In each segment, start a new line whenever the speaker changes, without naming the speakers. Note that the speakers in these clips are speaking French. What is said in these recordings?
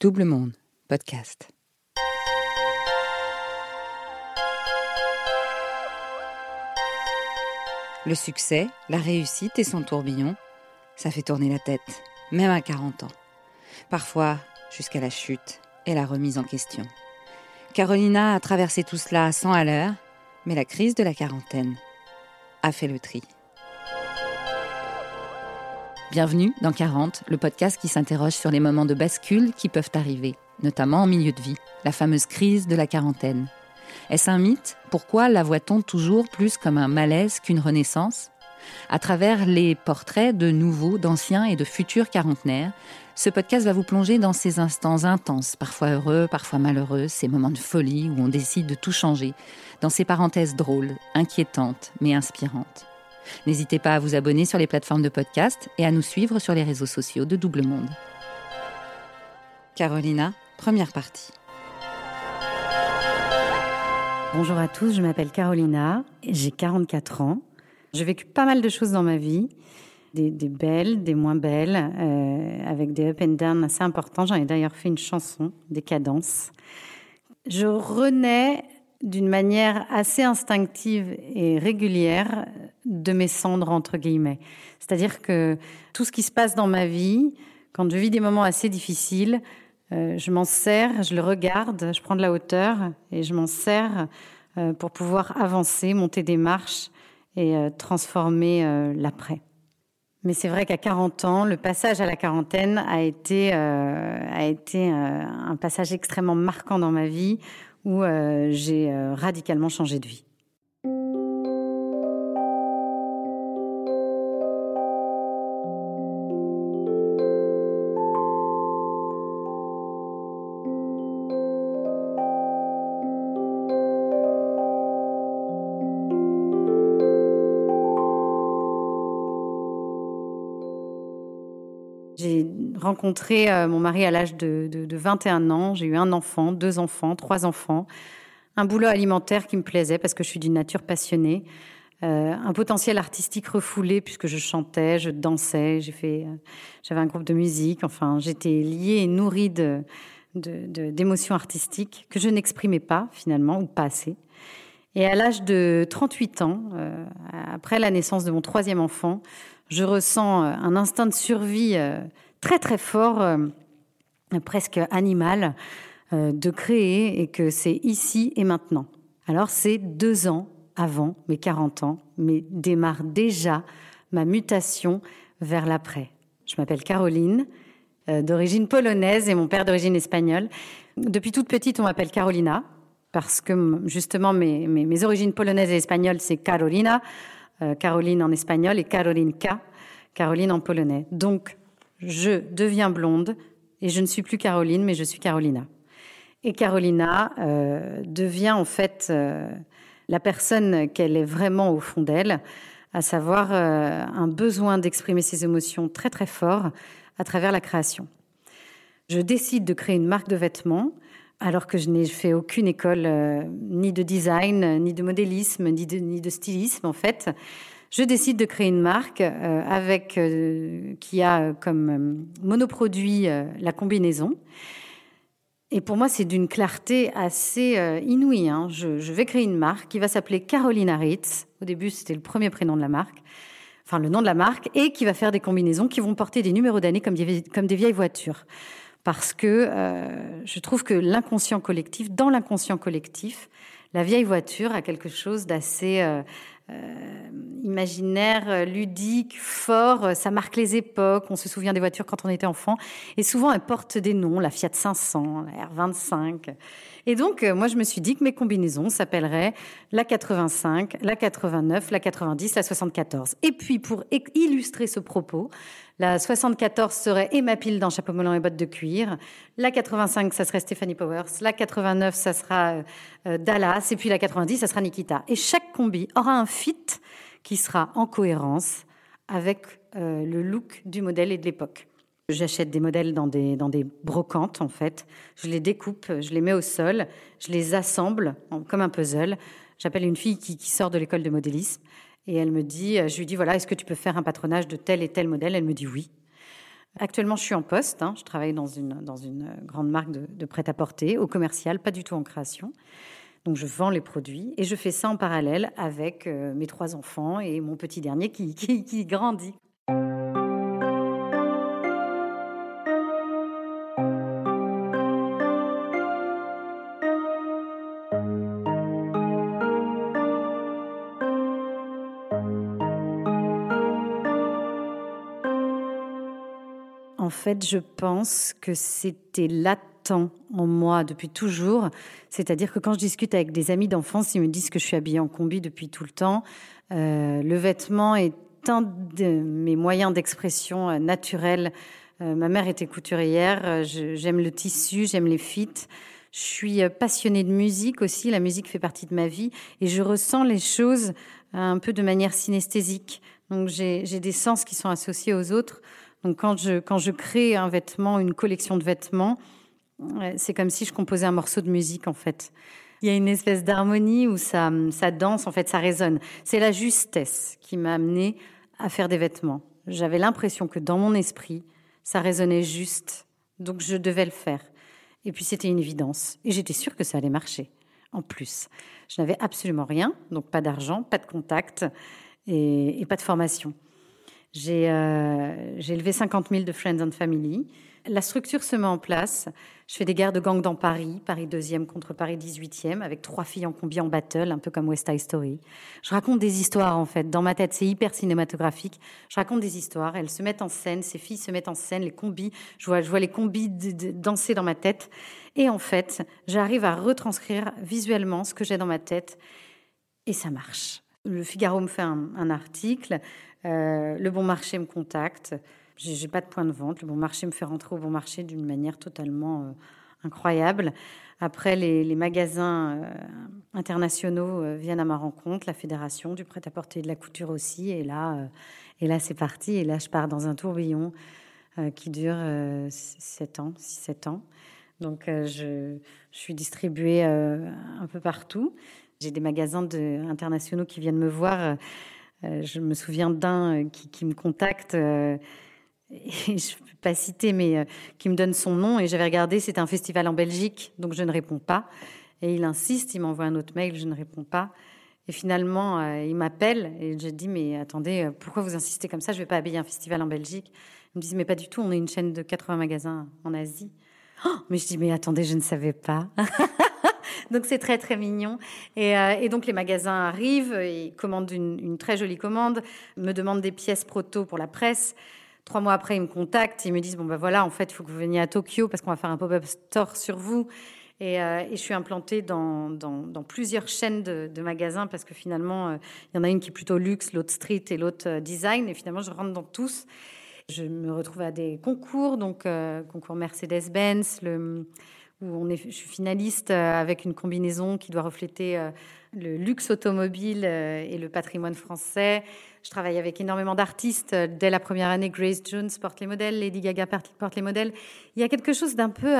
Double Monde, podcast. Le succès, la réussite et son tourbillon, ça fait tourner la tête, même à 40 ans. Parfois jusqu'à la chute et la remise en question. Carolina a traversé tout cela à 100 à l'heure, mais la crise de la quarantaine a fait le tri. Bienvenue dans 40, le podcast qui s'interroge sur les moments de bascule qui peuvent arriver, notamment en milieu de vie, la fameuse crise de la quarantaine. Est-ce un mythe? Pourquoi la voit-on toujours plus comme un malaise qu'une renaissance? À travers les portraits de nouveaux, d'anciens et de futurs quarantenaires, ce podcast va vous plonger dans ces instants intenses, parfois heureux, parfois malheureux, ces moments de folie où on décide de tout changer, dans ces parenthèses drôles, inquiétantes, mais inspirantes. N'hésitez pas à vous abonner sur les plateformes de podcast et à nous suivre sur les réseaux sociaux de Double Monde. Carolina, première partie.
Bonjour à tous, je m'appelle Carolina, j'ai 44 ans. J'ai vécu pas mal de choses dans ma vie, des, belles, des moins belles, euh, avec des up and down assez importants. J'en ai d'ailleurs fait une chanson, des cadences. Je renais d'une manière assez instinctive et régulière de mes cendres, entre guillemets. C'est-à-dire que tout ce qui se passe dans ma vie, quand je vis des moments assez difficiles, euh, je m'en sers, je le regarde, je prends de la hauteur et je m'en sers euh, pour pouvoir avancer, monter des marches et euh, transformer l'après. Mais c'est vrai qu'à 40 ans, le passage à la quarantaine a été, a été un passage extrêmement marquant dans ma vie où j'ai radicalement changé de vie. Rencontré euh, mon mari à l'âge de, 21 ans. J'ai eu un enfant, deux enfants, trois enfants. Un boulot alimentaire qui me plaisait parce que je suis d'une nature passionnée. Euh, un potentiel artistique refoulé puisque je chantais, je dansais, j'ai fait, euh, j'avais un groupe de musique. Enfin, j'étais liée et nourrie d'émotions artistiques que je n'exprimais pas finalement ou pas assez. Et à l'âge de 38 ans, après la naissance de mon troisième enfant, je ressens un instinct de survie très très fort, euh, presque animal, de créer et que c'est ici et maintenant. Alors c'est deux ans avant mes 40 ans, mais démarre déjà ma mutation vers l'après. Je m'appelle Caroline, d'origine polonaise et mon père d'origine espagnole. Depuis toute petite, on m'appelle Carolina, parce que justement mes, mes origines polonaises et espagnoles, c'est Carolina. Euh, Caroline en espagnol et Caroline K, Caroline en polonais. Donc, je deviens blonde et je ne suis plus Caroline, mais je suis Carolina. Et Carolina euh, devient en fait euh, la personne qu'elle est vraiment au fond d'elle, à savoir un besoin d'exprimer ses émotions très très fort à travers la création. Je décide de créer une marque de vêtements alors que je n'ai fait aucune école euh, ni de design, ni de modélisme, ni de, stylisme en fait. Je décide de créer une marque euh, avec euh, qui a comme monoproduit la combinaison. Et pour moi, c'est d'une clarté assez inouïe. Hein. Je, vais créer une marque qui va s'appeler Carolina Ritz. Au début, c'était le premier prénom de la marque, enfin le nom de la marque, et qui va faire des combinaisons qui vont porter des numéros d'année comme comme des vieilles voitures parce que euh, je trouve que l'inconscient collectif, dans l'inconscient collectif, la vieille voiture a quelque chose d'assez euh, euh, imaginaire, ludique, fort. Ça marque les époques. On se souvient des voitures quand on était enfant. Et souvent, elles portent des noms, la Fiat 500, la R25. Et donc, moi, je me suis dit que mes combinaisons s'appelleraient la 85, la 89, la 90, la 74. Et puis, pour illustrer ce propos, la 74 serait Emma Pile dans Chapeau melon et bottes de cuir. La 85, ça serait Stephanie Powers. La 89, ça sera euh, Dallas. Et puis la 90, ça sera Nikita. Et chaque combi aura un fit qui sera en cohérence avec euh, le look du modèle et de l'époque. J'achète des modèles dans des, brocantes, en fait. Je les découpe, je les mets au sol, je les assemble comme un puzzle. J'appelle une fille qui, sort de l'école de modélisme et elle me dit, euh, je lui dis, voilà, est-ce que tu peux faire un patronage de tel et tel modèle? Elle me dit oui. Actuellement, je suis en poste. Hein. Je travaille dans une, une grande marque de, prêt-à-porter, au commercial, pas du tout en création. Donc, je vends les produits et je fais ça en parallèle avec euh, mes trois enfants et mon petit dernier qui, qui grandit. Fait, je pense que c'était latent en moi depuis toujours. C'est-à-dire que quand je discute avec des amis d'enfance, ils me disent que je suis habillée en combi depuis tout le temps. Euh, le vêtement est un de mes moyens d'expression euh, naturels. Euh, ma mère était couturière. J'aime le tissu, j'aime les fits. Je suis passionnée de musique aussi. La musique fait partie de ma vie et je ressens les choses un peu de manière synesthésique. Donc j'ai des sens qui sont associés aux autres. Donc quand je, quand je crée un vêtement, une collection de vêtements, c'est comme si je composais un morceau de musique en fait. Il y a une espèce d'harmonie où ça, ça danse, en fait, ça résonne. C'est la justesse qui m'a amené à faire des vêtements. J'avais l'impression que dans mon esprit, ça résonnait juste, donc je devais le faire. Et puis c'était une évidence, et j'étais sûre que ça allait marcher. En plus, je n'avais absolument rien, donc pas d'argent, pas de contact et pas de formation. J'ai euh, élevé 50 000 de Friends and Family. La structure se met en place. Je fais des guerres de gang dans Paris, Paris 2e contre Paris 18e, avec trois filles en combi en battle, un peu comme West Side Story. Je raconte des histoires, en fait. Dans ma tête, c'est hyper cinématographique. Je raconte des histoires. Elles se mettent en scène. Ces filles se mettent en scène. Les combis, je vois les combis danser dans ma tête. Et en fait, j'arrive à retranscrire visuellement ce que j'ai dans ma tête. Et ça marche. Le Figaro me fait un article. Euh, le bon marché me contacte. J'ai pas de point de vente. Le bon marché me fait rentrer au bon marché d'une manière totalement euh, incroyable. Après, les, magasins euh, internationaux viennent à ma rencontre, la fédération du prêt-à-porter et de la couture aussi. Et là, là c'est parti. Et là, je pars dans un tourbillon qui dure 7 ans, 6-7 ans. Donc, je, suis distribuée un peu partout. J'ai des magasins internationaux qui viennent me voir je me souviens d'un euh, qui, me contacte, euh, et je ne peux pas citer, mais qui me donne son nom. Et j'avais regardé, c'était un festival en Belgique, donc je ne réponds pas. Et il insiste, il m'envoie un autre mail, je ne réponds pas. Et finalement, il m'appelle et je dis Mais attendez, pourquoi vous insistez comme ça? Je ne vais pas habiller un festival en Belgique. Ils me disent Mais pas du tout, on est une chaîne de 80 magasins en Asie. Oh mais je dis Mais attendez, je ne savais pas. donc c'est très très mignon. Euh, et, donc les magasins arrivent, ils commandent une, très jolie commande, me demandent des pièces proto pour la presse. Trois mois après, ils me contactent, ils me disent bon ben voilà, en fait, il faut que vous veniez à Tokyo parce qu'on va faire un pop-up store sur vous. Et, euh, je suis implantée dans, plusieurs chaînes de, magasins parce que finalement, euh, il y en a une qui est plutôt luxe, l'autre street et l'autre design. Et finalement, je rentre dans tous. Je me retrouve à des concours, donc concours Mercedes-Benz, le où on est, je suis finaliste euh, avec une combinaison qui doit refléter euh, le luxe automobile euh, et le patrimoine français. Je travaille avec énormément d'artistes. Dès la première année, Grace Jones porte les modèles, Lady Gaga porte les modèles. Il y a quelque chose d'un peu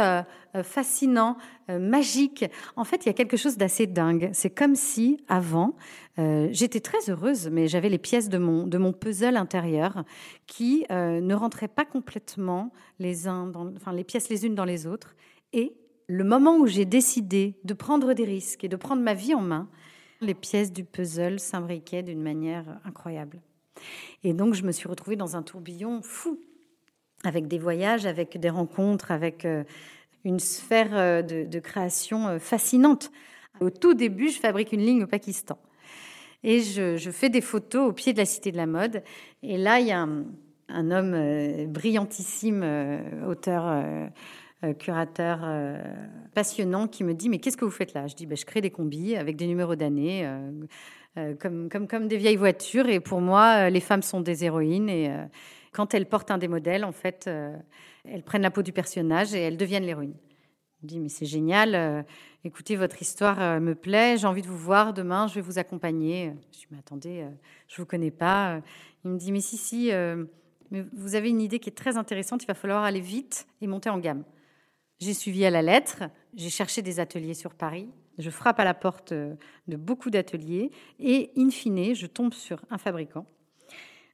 fascinant, magique. En fait, il y a quelque chose d'assez dingue. C'est comme si, avant, j'étais très heureuse, mais j'avais les pièces de mon, de mon puzzle intérieur qui ne rentraient pas complètement les, dans, enfin, les pièces les unes dans les autres. Et le moment où j'ai décidé de prendre des risques et de prendre ma vie en main, les pièces du puzzle s'imbriquaient d'une manière incroyable. Et donc, je me suis retrouvée dans un tourbillon fou, avec des voyages, avec des rencontres, avec euh, une sphère euh, de, création euh, fascinante. Au tout début, je fabrique une ligne au Pakistan. Et je, fais des photos au pied de la Cité de la Mode. Et là, il y a un, homme brillantissime, auteur curateur euh, passionnant qui me dit mais qu'est-ce que vous faites là? Je dis ben, je crée des combis avec des numéros d'année euh, comme, comme, comme des vieilles voitures et pour moi les femmes sont des héroïnes et quand elles portent un des modèles en fait elles prennent la peau du personnage et elles deviennent l'héroïne. Je dis mais c'est génial, écoutez votre histoire me plaît, j'ai envie de vous voir demain, je vais vous accompagner. Je dis mais attendez, je vous connais pas. Il me dit mais si si, mais vous avez une idée qui est très intéressante, il va falloir aller vite et monter en gamme. J'ai suivi à la lettre, j'ai cherché des ateliers sur Paris, je frappe à la porte de beaucoup d'ateliers et, in fine, je tombe sur un fabricant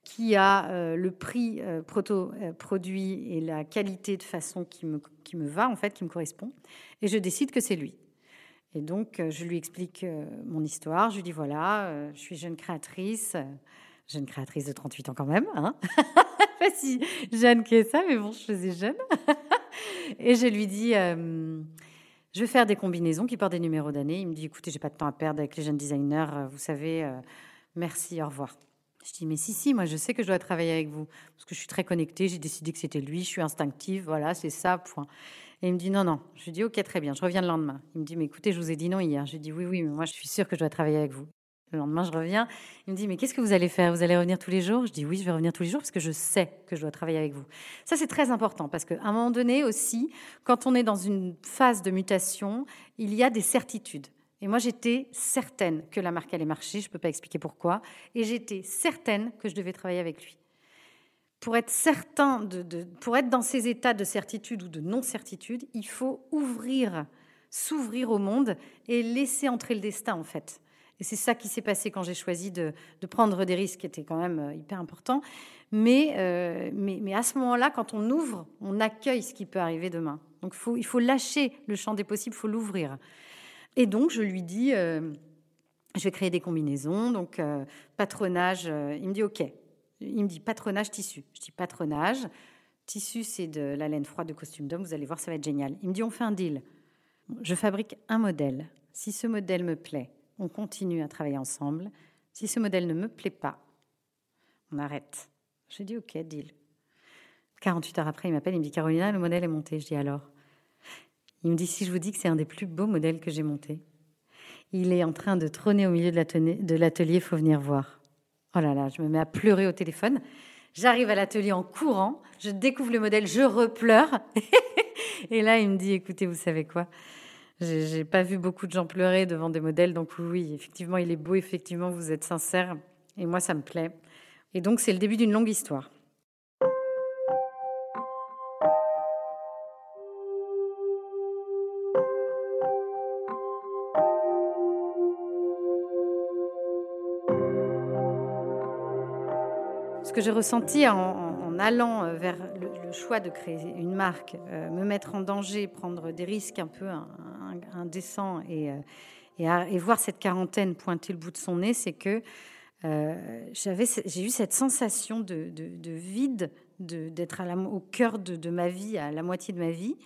qui a euh, le prix euh, proto, euh, produit et la qualité de façon qui me, qui me va, en fait, qui me correspond. Et je décide que c'est lui. Et donc, je lui explique mon histoire. Je lui dis voilà, je suis jeune créatrice, jeune créatrice de 38 ans quand même. Hein Pas si jeune que ça, mais bon, je faisais jeune. et je lui dis je vais faire des combinaisons qui portent des numéros d'année. Il me dit écoutez, j'ai pas de temps à perdre avec les jeunes designers, vous savez, merci, au revoir. Je dis, mais si, si, moi je sais que je dois travailler avec vous, parce que je suis très connectée, j'ai décidé que c'était lui, je suis instinctive, voilà, c'est ça, point. Et il me dit, non, non. Je lui dis, ok, très bien, je reviens le lendemain. Il me dit, mais écoutez, je vous ai dit non hier. Je lui dis, oui, oui, mais moi je suis sûre que je dois travailler avec vous. Le lendemain, je reviens. Il me dit, mais qu'est-ce que vous allez faire? Vous allez revenir tous les jours? Je dis, oui, je vais revenir tous les jours parce que je sais que je dois travailler avec vous. Ça, c'est très important parce qu'à un moment donné aussi, quand on est dans une phase de mutation, il y a des certitudes. Et moi, j'étais certaine que la marque allait marcher, je ne peux pas expliquer pourquoi, et j'étais certaine que je devais travailler avec lui. Pour être certain, de, pour être dans ces états de certitude ou de non-certitude, il faut ouvrir, s'ouvrir au monde et laisser entrer le destin, en fait. Et c'est ça qui s'est passé quand j'ai choisi de, prendre des risques, qui étaient quand même euh, hyper importants. Mais, euh, mais, à ce moment-là, quand on ouvre, on accueille ce qui peut arriver demain. Donc il faut lâcher le champ des possibles, il faut l'ouvrir. Et donc, je lui dis, euh, je vais créer des combinaisons. Donc, patronage, il me dit OK. Il me dit patronage tissu. Je dis patronage. Tissu, c'est de la laine froide de costume d'homme. Vous allez voir, ça va être génial. Il me dit on fait un deal. Je fabrique un modèle. Si ce modèle me plaît, on continue à travailler ensemble. Si ce modèle ne me plaît pas, on arrête. Je dis OK, deal. 48 heures après, il m'appelle, il me dit Carolina, le modèle est monté. Je dis alors? Il me dit si je vous dis que c'est un des plus beaux modèles que j'ai monté. Il est en train de trôner au milieu de l'atelier, il faut venir voir. Oh là là, je me mets à pleurer au téléphone. J'arrive à l'atelier en courant, je découvre le modèle, je repleure. Et là, il me dit écoutez, vous savez quoi? J'ai pas vu beaucoup de gens pleurer devant des modèles, donc oui, effectivement, il est beau, effectivement, vous êtes sincère. Et moi, ça me plaît. Et donc, c'est le début d'une longue histoire. que j'ai ressenti en, allant euh, vers le, choix de créer une marque, euh, me mettre en danger, prendre des risques un peu indécents et, euh, et, voir cette quarantaine pointer le bout de son nez, c'est que j'avais, j'ai eu cette sensation de, de, vide, d'être au cœur de, ma vie, à la moitié de ma vie,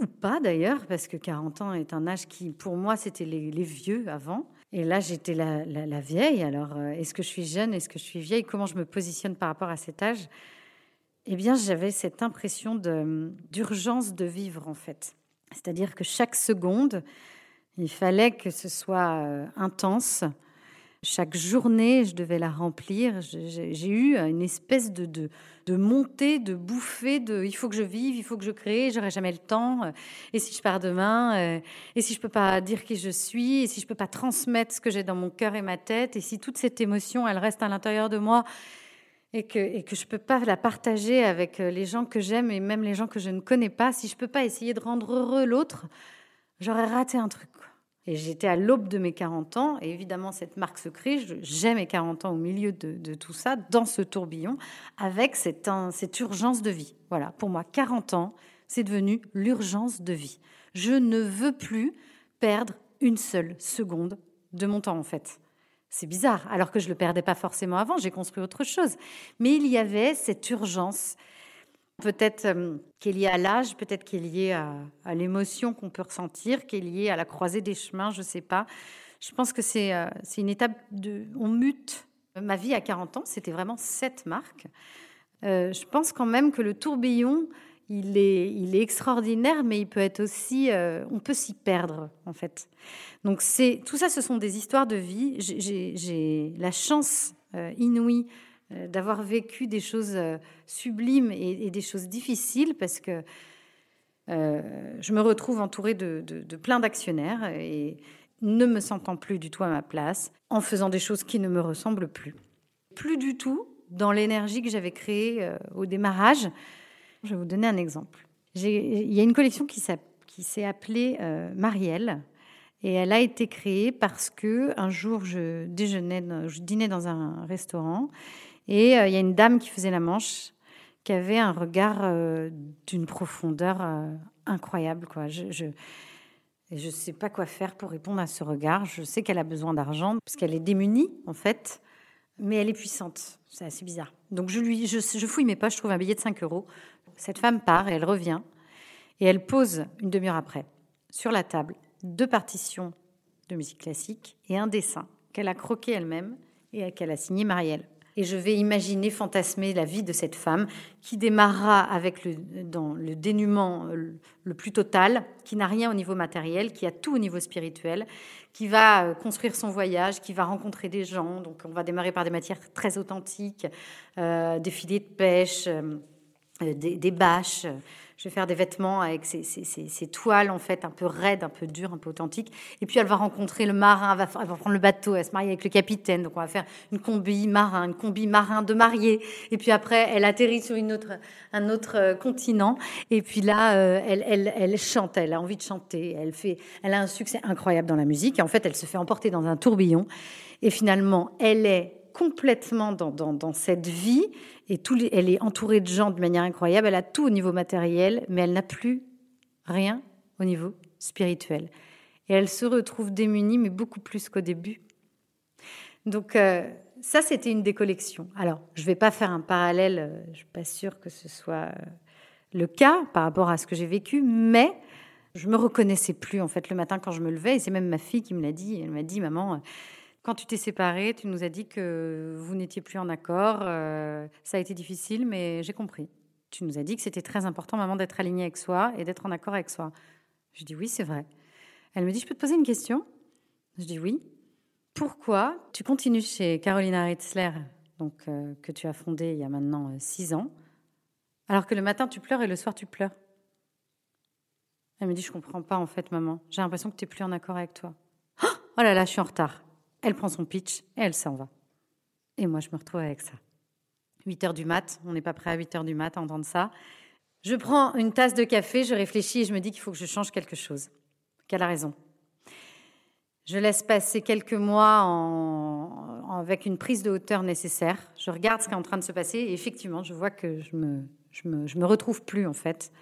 ou pas d'ailleurs, parce que 40 ans est un âge qui, pour moi, c'était les, vieux avant. Et là, j'étais la, vieille. Alors, euh, est-ce que je suis jeune Est-ce que je suis vieille Comment je me positionne par rapport à cet âge? Eh bien, j'avais cette impression d'urgence de, vivre, en fait. C'est-à-dire que chaque seconde, il fallait que ce soit euh, intense, chaque journée, je devais la remplir. J'ai eu une espèce de, de, montée, de bouffée de il faut que je vive, il faut que je crée, j'aurai jamais le temps. Et si je pars demain euh, Et si je peux pas dire qui je suis Et si je peux pas transmettre ce que j'ai dans mon cœur et ma tête Et si toute cette émotion, elle reste à l'intérieur de moi et que, je peux pas la partager avec euh, les gens que j'aime et même les gens que je ne connais pas, si je peux pas essayer de rendre heureux l'autre, j'aurais raté un truc. Et j'étais à l'aube de mes 40 ans, et évidemment, cette marque se crée. J'ai mes 40 ans au milieu de, tout ça, dans ce tourbillon, avec cette, cette urgence de vie. Voilà, pour moi, 40 ans, c'est devenu l'urgence de vie. Je ne veux plus perdre une seule seconde de mon temps, en fait. C'est bizarre, alors que je ne le perdais pas forcément avant, j'ai construit autre chose. Mais il y avait cette urgence, Peut-être euh, qu'il y a à l'âge, peut-être qu'il y lié à, l'émotion qu'on peut ressentir, qu'il y lié à la croisée des chemins, je ne sais pas. Je pense que c'est euh, une étape de... On mute. Ma vie à 40 ans, c'était vraiment cette marque. Euh, je pense quand même que le tourbillon, il est, extraordinaire, mais il peut être aussi... on peut s'y perdre, en fait. Donc c'est tout ça, ce sont des histoires de vie. J'ai la chance inouïe euh, d'avoir vécu des choses euh, sublimes et, des choses difficiles parce que euh, je me retrouve entourée de, plein d'actionnaires et ne me sentant plus du tout à ma place, en faisant des choses qui ne me ressemblent plus. Plus du tout dans l'énergie que j'avais créée au démarrage. Je vais vous donner un exemple. Il y a une collection qui s'est appelée Marielle. Et elle a été créée parce que un jour je je dînais dans un restaurant Et il y a une dame qui faisait la manche, qui avait un regard d'une profondeur incroyable. Quoi. Je, ne sais pas quoi faire pour répondre à ce regard. Je sais qu'elle a besoin d'argent, parce qu'elle est démunie, en fait, mais elle est puissante. C'est assez bizarre. Donc je, je, je fouille mes poches, je trouve un billet de 5 euros. Cette femme part et elle revient. Et elle pose, une demi-heure après, sur la table, deux partitions de musique classique et un dessin qu'elle a croqué elle-même et qu'elle a signé Marielle. Et je vais imaginer, fantasmer la vie de cette femme qui démarrera avec le, dans le dénuement le plus total, qui n'a rien au niveau matériel, qui a tout au niveau spirituel, qui va euh, construire son voyage, qui va rencontrer des gens. Donc on va démarrer par des matières très authentiques, euh, des filets de pêche, euh, des, des, bâches, je vais faire des vêtements avec ces, toiles en fait un peu raides, un peu dures, un peu authentiques. Et puis elle va rencontrer le marin, elle va, prendre le bateau, elle se marie avec le capitaine. Donc on va faire une combi marin, une combi marin de mariée. Et puis après, elle atterrit sur une autre, un autre euh, continent. Et puis là, euh, elle, elle, elle chante, elle a envie de chanter. Elle, fait, elle a un succès incroyable dans la musique. Et en fait, elle se fait emporter dans un tourbillon. Et finalement, elle est complètement dans, cette vie et elle est entourée de gens de manière incroyable. Elle a tout au niveau matériel, mais elle n'a plus rien au niveau spirituel. Et elle se retrouve démunie, mais beaucoup plus qu'au début. Donc euh, ça, c'était une des collections. Alors, je ne vais pas faire un parallèle, euh, je ne suis pas sûre que ce soit euh, le cas par rapport à ce que j'ai vécu, mais je me reconnaissais plus en fait le matin quand je me levais. Et c'est même ma fille qui me l'a dit. Elle m'a dit, maman quand tu t'es séparée, tu nous as dit que vous n'étiez plus en accord. Euh, ça a été difficile, mais j'ai compris. Tu nous as dit que c'était très important, maman, d'être alignée avec soi et d'être en accord avec soi. Je dis oui, c'est vrai. Elle me dit, je peux te poser une question? Je dis oui. Pourquoi tu continues chez Carolina Ritzler, donc, euh, que tu as fondée il y a maintenant euh, six ans, alors que le matin tu pleures et le soir tu pleures? Elle me dit, je comprends pas en fait, maman. J'ai l'impression que tu n'es plus en accord avec toi. Oh là là, je suis en retard. Elle prend son pitch et elle s'en va. Et moi, je me retrouve avec ça. 8 heures du mat, on n'est pas prêt à 8 heures du mat à entendre ça. Je prends une tasse de café, je réfléchis et je me dis qu'il faut que je change quelque chose. Qu'elle a raison. Je laisse passer quelques mois avec une prise de hauteur nécessaire. Je regarde ce qui est en train de se passer et effectivement, je vois que je me, je me, je me retrouve plus en fait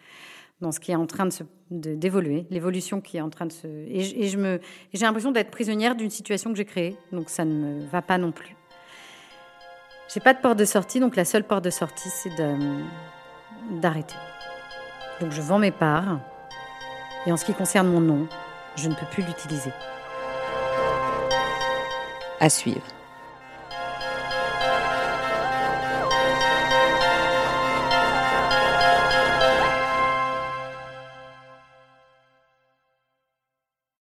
dans ce qui est en train de d'évoluer, l'évolution qui est en train de se. Et, je me, j'ai l'impression d'être prisonnière d'une situation que j'ai créée, donc ça ne me va pas non plus. J'ai pas de porte de sortie, donc la seule porte de sortie, c'est d'arrêter. Donc je vends mes parts, et en ce qui concerne mon nom, je ne peux plus l'utiliser.
À suivre.